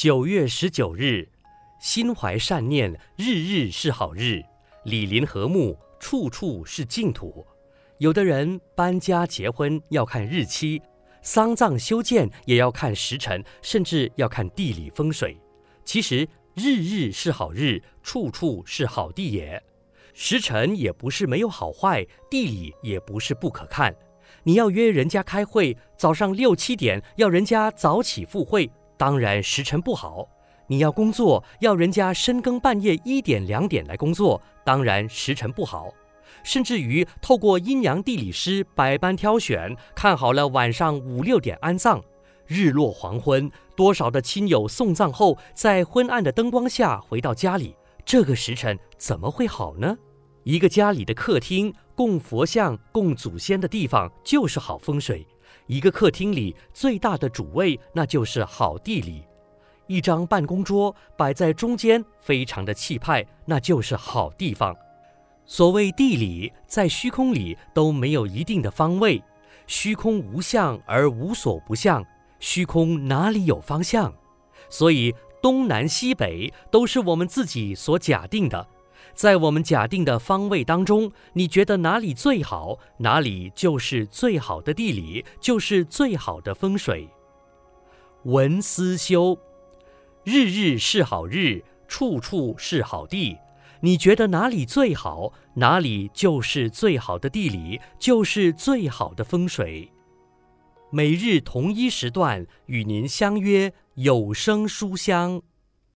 九月十九日，心怀善念，日日是好日，李林和睦，处处是净土。有的人搬家结婚要看日期，丧葬修建也要看时辰，甚至要看地理风水。其实日日是好日，处处是好地也。时辰也不是没有好坏，地理也不是不可看。你要约人家开会，早上六七点要人家早起赴会。当然时辰不好，你要工作，要人家深更半夜一点两点来工作，当然时辰不好。甚至于透过阴阳地理师百般挑选，看好了晚上五六点安葬，日落黄昏，多少的亲友送葬后，在昏暗的灯光下回到家里，这个时辰怎么会好呢？一个家里的客厅供佛像、供祖先的地方就是好风水。一个客厅里最大的主位，那就是好地理；一张办公桌摆在中间，非常的气派，那就是好地方。所谓地理，在虚空里都没有一定的方位，虚空无相而无所不相，虚空哪里有方向？所以东南西北都是我们自己所假定的。在我们假定的方位当中，你觉得哪里最好，哪里就是最好的地理，就是最好的风水。文思修，日日是好日，处处是好地。你觉得哪里最好，哪里就是最好的地理，就是最好的风水。每日同一时段与您相约有声书香。